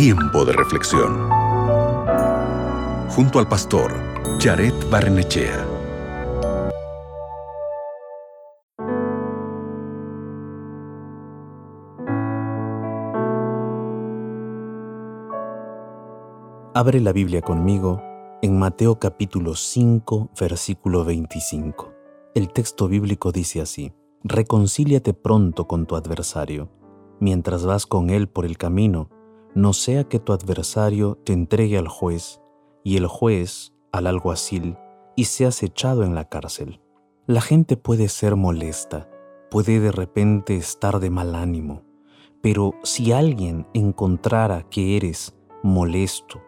Tiempo de reflexión. Junto al pastor Jared Barnechea. Abre la Biblia conmigo en Mateo capítulo 5, versículo 25. El texto bíblico dice así, Reconcíliate pronto con tu adversario, mientras vas con él por el camino, no sea que tu adversario te entregue al juez y el juez al alguacil y seas echado en la cárcel. La gente puede ser molesta, puede de repente estar de mal ánimo, pero si alguien encontrara que eres molesto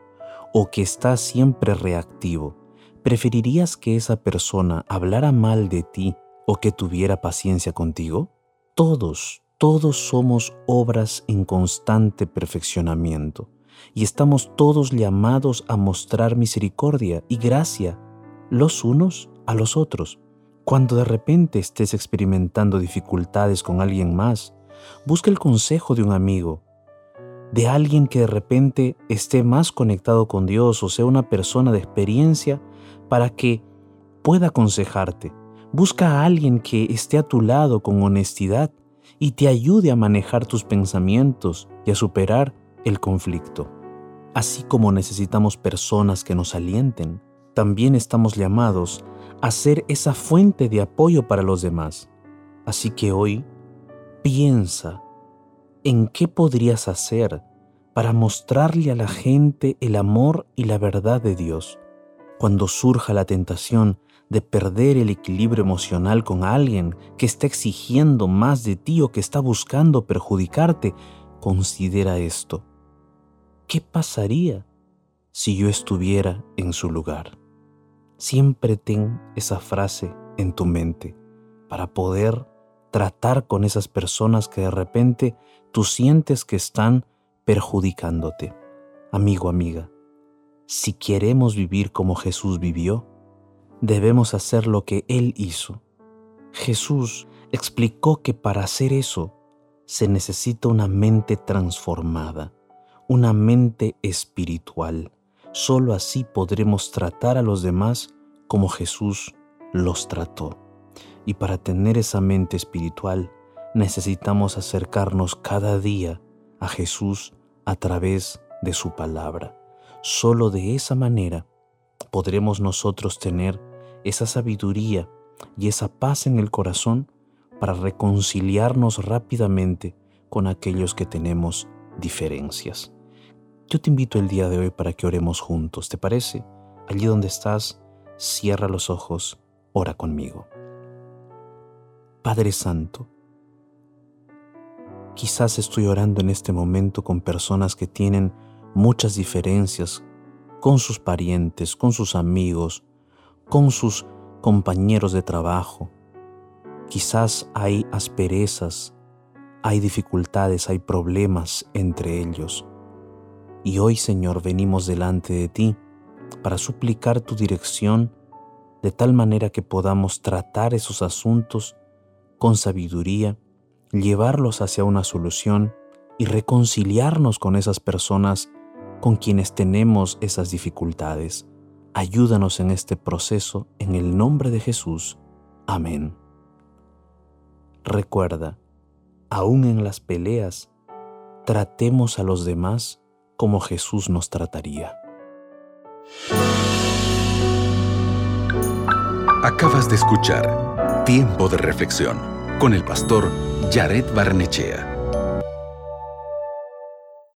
o que estás siempre reactivo, ¿preferirías que esa persona hablara mal de ti o que tuviera paciencia contigo? Todos, todos somos obras en constante perfeccionamiento y estamos todos llamados a mostrar misericordia y gracia los unos a los otros. Cuando de repente estés experimentando dificultades con alguien más, busca el consejo de un amigo, de alguien que de repente esté más conectado con Dios o sea una persona de experiencia para que pueda aconsejarte. Busca a alguien que esté a tu lado con honestidad y te ayude a manejar tus pensamientos y a superar el conflicto. Así como necesitamos personas que nos alienten, también estamos llamados a ser esa fuente de apoyo para los demás. Así que hoy piensa en qué podrías hacer para mostrarle a la gente el amor y la verdad de Dios. Cuando surja la tentación de perder el equilibrio emocional con alguien que está exigiendo más de ti o que está buscando perjudicarte, considera esto. ¿Qué pasaría si yo estuviera en su lugar? Siempre ten esa frase en tu mente para poder tratar con esas personas que de repente tú sientes que están perjudicándote. Amigo, amiga, si queremos vivir como Jesús vivió, debemos hacer lo que Él hizo. Jesús explicó que para hacer eso se necesita una mente transformada, una mente espiritual. Solo así podremos tratar a los demás como Jesús los trató. Y para tener esa mente espiritual necesitamos acercarnos cada día a Jesús a través de su palabra. Solo de esa manera podremos nosotros tener esa sabiduría y esa paz en el corazón para reconciliarnos rápidamente con aquellos que tenemos diferencias. Yo te invito el día de hoy para que oremos juntos, ¿te parece? Allí donde estás, cierra los ojos, ora conmigo. Padre Santo, quizás estoy orando en este momento con personas que tienen muchas diferencias con sus parientes, con sus amigos, con sus compañeros de trabajo. Quizás hay asperezas, hay dificultades, hay problemas entre ellos. Y hoy, Señor, venimos delante de ti para suplicar tu dirección de tal manera que podamos tratar esos asuntos con sabiduría, llevarlos hacia una solución y reconciliarnos con esas personas con quienes tenemos esas dificultades. Ayúdanos en este proceso en el nombre de Jesús. Amén. Recuerda, aún en las peleas, tratemos a los demás como Jesús nos trataría. Acabas de escuchar Tiempo de Reflexión con el pastor Jared Barnechea.